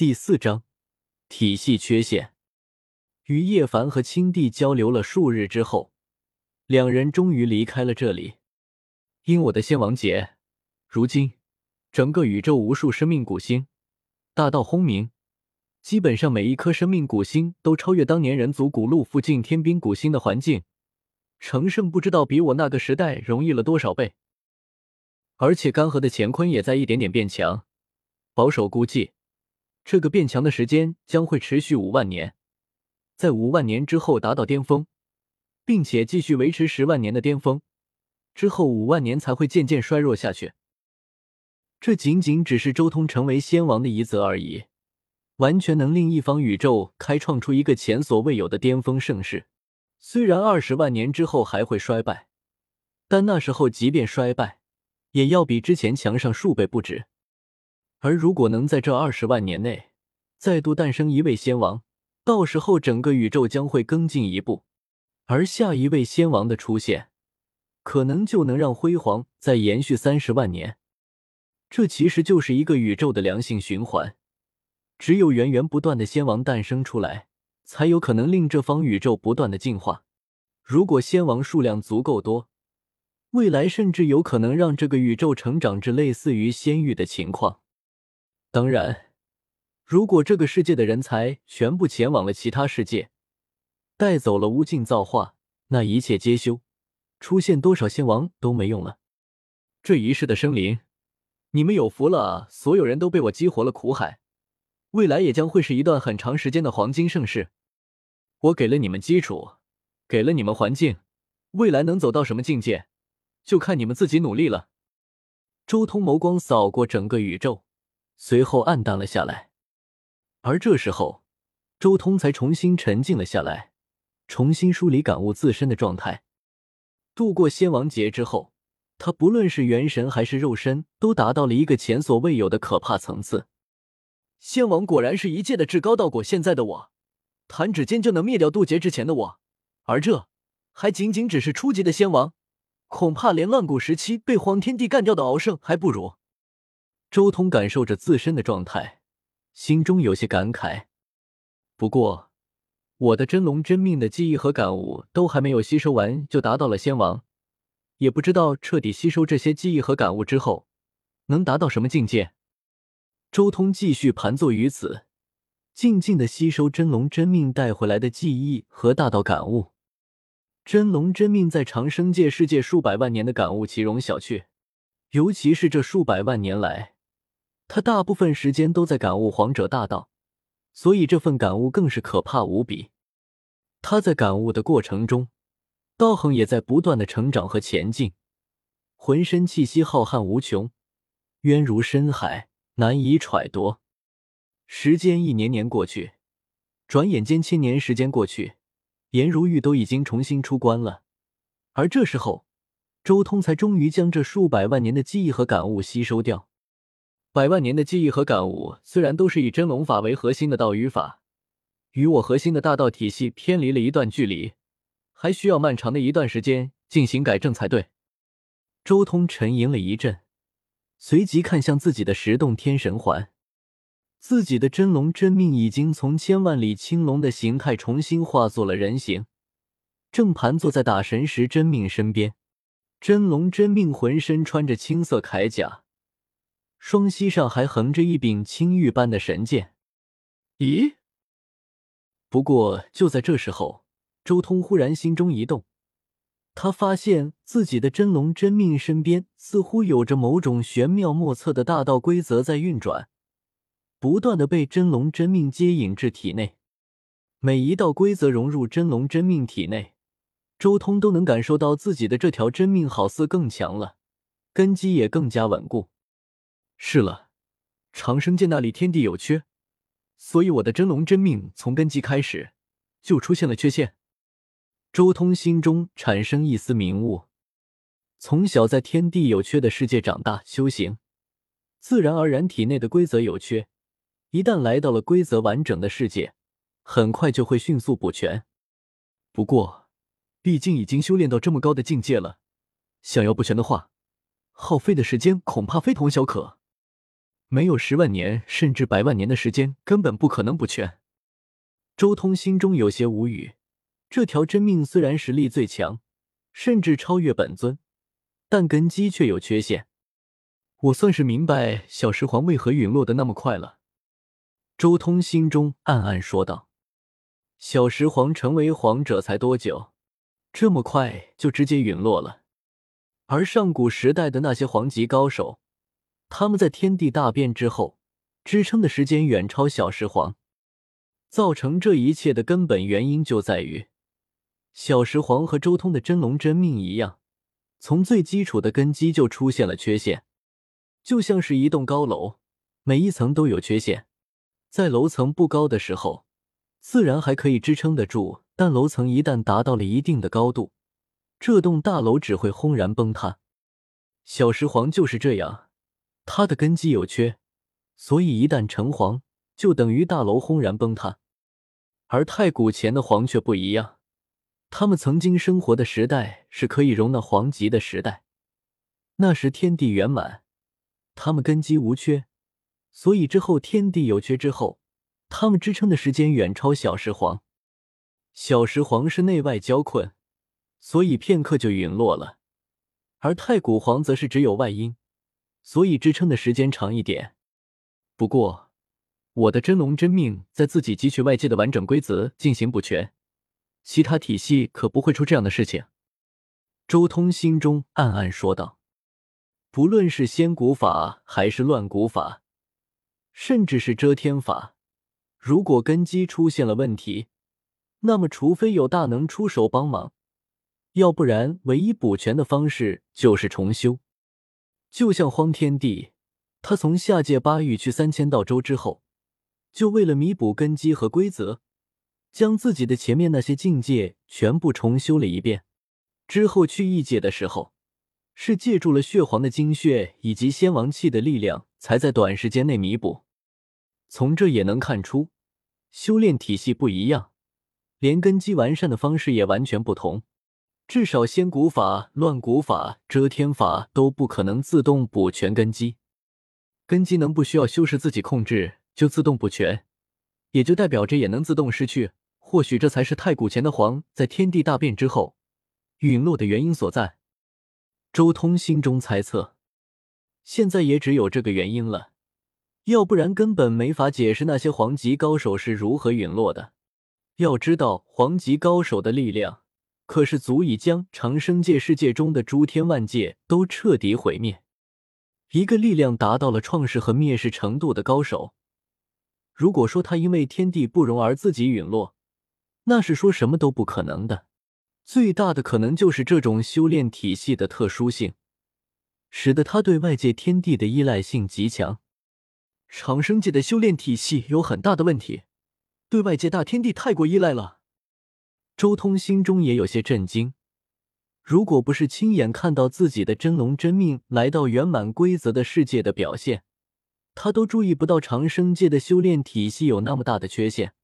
第四章体系缺陷。与叶凡和青帝交流了数日之后，两人终于离开了这里。因我的仙王劫，如今整个宇宙无数生命古星大道轰鸣，基本上每一颗生命古星都超越当年人族古路附近天兵古星的环境，成圣不知道比我那个时代容易了多少倍。而且干涸的乾坤也在一点点变强，保守估计。这个变强的时间将会持续五万年，在五万年之后达到巅峰，并且继续维持十万年的巅峰，之后五万年才会渐渐衰弱下去。这仅仅只是周通成为仙王的一则而已，完全能令一方宇宙开创出一个前所未有的巅峰盛世。虽然二十万年之后还会衰败，但那时候即便衰败，也要比之前强上数倍不止。而如果能在这二十万年内再度诞生一位仙王，到时候整个宇宙将会更进一步，而下一位仙王的出现，可能就能让辉煌再延续三十万年。这其实就是一个宇宙的良性循环，只有源源不断的仙王诞生出来，才有可能令这方宇宙不断的进化。如果仙王数量足够多，未来甚至有可能让这个宇宙成长至类似于仙域的情况。当然，如果这个世界的人才全部前往了其他世界，带走了无尽造化，那一切皆休，出现多少仙王都没用了。这一世的生灵，你们有福了，所有人都被我激活了苦海，未来也将会是一段很长时间的黄金盛世。我给了你们基础，给了你们环境，未来能走到什么境界，就看你们自己努力了。周通眸光扫过整个宇宙。随后暗淡了下来，而这时候，周通才重新沉静了下来，重新梳理感悟自身的状态。度过仙王劫之后，他不论是元神还是肉身，都达到了一个前所未有的可怕层次。仙王果然是一界的至高道果，现在的我，弹指间就能灭掉渡劫之前的我，而这还仅仅只是初级的仙王，恐怕连乱古时期被黄天帝干掉的敖圣还不如。周通感受着自身的状态，心中有些感慨。不过，我的真龙真命的记忆和感悟都还没有吸收完，就达到了仙王，也不知道彻底吸收这些记忆和感悟之后，能达到什么境界。周通继续盘坐于此，静静的吸收真龙真命带回来的记忆和大道感悟。真龙真命在长生界世界数百万年的感悟其容小觑，尤其是这数百万年来。他大部分时间都在感悟皇者大道，所以这份感悟更是可怕无比。他在感悟的过程中，道行也在不断的成长和前进，浑身气息浩瀚无穷，渊如深海，难以揣度。时间一年年过去，转眼间千年时间过去，颜如玉都已经重新出关了，而这时候，周通才终于将这数百万年的记忆和感悟吸收掉。百万年的记忆和感悟，虽然都是以真龙法为核心的道语法，与我核心的大道体系偏离了一段距离，还需要漫长的一段时间进行改正才对。周通沉吟了一阵，随即看向自己的十洞天神环，自己的真龙真命已经从千万里青龙的形态重新化作了人形，正盘坐在大神石真命身边。真龙真命浑身穿着青色铠甲。双膝上还横着一柄青玉般的神剑。咦？不过就在这时候，周通忽然心中一动，他发现自己的真龙真命身边似乎有着某种玄妙莫测的大道规则在运转，不断的被真龙真命接引至体内。每一道规则融入真龙真命体内，周通都能感受到自己的这条真命好似更强了，根基也更加稳固。是了，长生界那里天地有缺，所以我的真龙真命从根基开始就出现了缺陷。周通心中产生一丝明悟：从小在天地有缺的世界长大修行，自然而然体内的规则有缺，一旦来到了规则完整的世界，很快就会迅速补全。不过，毕竟已经修炼到这么高的境界了，想要补全的话，耗费的时间恐怕非同小可。没有十万年甚至百万年的时间，根本不可能补全。周通心中有些无语，这条真命虽然实力最强，甚至超越本尊，但根基却有缺陷。我算是明白小石皇为何陨落的那么快了。周通心中暗暗说道：“小石皇成为皇者才多久，这么快就直接陨落了？而上古时代的那些皇级高手，他们在天地大变之后，支撑的时间远超小石皇。造成这一切的根本原因就在于，小石皇和周通的真龙真命一样，从最基础的根基就出现了缺陷。”就像是一栋高楼，每一层都有缺陷。在楼层不高的时候，自然还可以支撑得住；但楼层一旦达到了一定的高度，这栋大楼只会轰然崩塌。小石皇就是这样，他的根基有缺，所以一旦成皇，就等于大楼轰然崩塌。而太古前的皇却不一样，他们曾经生活的时代是可以容纳皇级的时代，那时天地圆满。他们根基无缺，所以之后天地有缺之后，他们支撑的时间远超小石皇。小石皇是内外交困，所以片刻就陨落了；而太古皇则是只有外因，所以支撑的时间长一点。不过，我的真龙真命在自己汲取外界的完整规则进行补全，其他体系可不会出这样的事情。周通心中暗暗说道。不论是仙古法还是乱古法，甚至是遮天法，如果根基出现了问题，那么除非有大能出手帮忙，要不然唯一补全的方式就是重修。就像荒天帝，他从下界八域去三千道州之后，就为了弥补根基和规则，将自己的前面那些境界全部重修了一遍。之后去异界的时候。是借助了血皇的精血以及仙王气的力量，才在短时间内弥补。从这也能看出，修炼体系不一样，连根基完善的方式也完全不同。至少仙古法、乱古法、遮天法都不可能自动补全根基。根基能不需要修士自己控制就自动补全，也就代表着也能自动失去。或许这才是太古前的皇在天地大变之后陨落的原因所在。周通心中猜测，现在也只有这个原因了，要不然根本没法解释那些皇级高手是如何陨落的。要知道，皇级高手的力量可是足以将长生界世界中的诸天万界都彻底毁灭。一个力量达到了创世和灭世程度的高手，如果说他因为天地不容而自己陨落，那是说什么都不可能的。最大的可能就是这种修炼体系的特殊性，使得他对外界天地的依赖性极强。长生界的修炼体系有很大的问题，对外界大天地太过依赖了。周通心中也有些震惊，如果不是亲眼看到自己的真龙真命来到圆满规则的世界的表现，他都注意不到长生界的修炼体系有那么大的缺陷。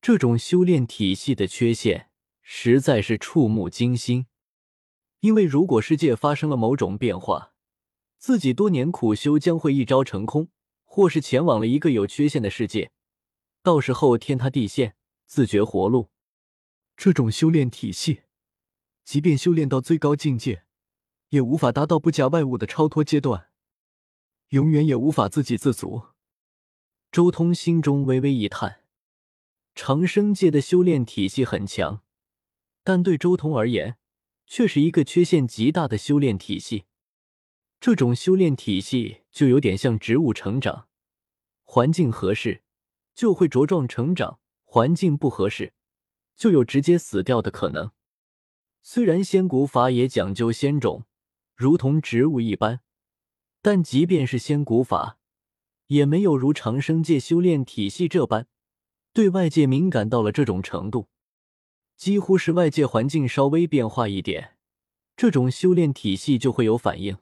这种修炼体系的缺陷。实在是触目惊心，因为如果世界发生了某种变化，自己多年苦修将会一朝成空，或是前往了一个有缺陷的世界，到时候天塌地陷，自绝活路。这种修炼体系，即便修炼到最高境界，也无法达到不假外物的超脱阶段，永远也无法自给自足。周通心中微微一叹，长生界的修炼体系很强。但对周通而言，却是一个缺陷极大的修炼体系。这种修炼体系就有点像植物成长，环境合适就会茁壮成长，环境不合适就有直接死掉的可能。虽然仙古法也讲究仙种，如同植物一般，但即便是仙古法，也没有如长生界修炼体系这般对外界敏感到了这种程度。几乎是外界环境稍微变化一点，这种修炼体系就会有反应。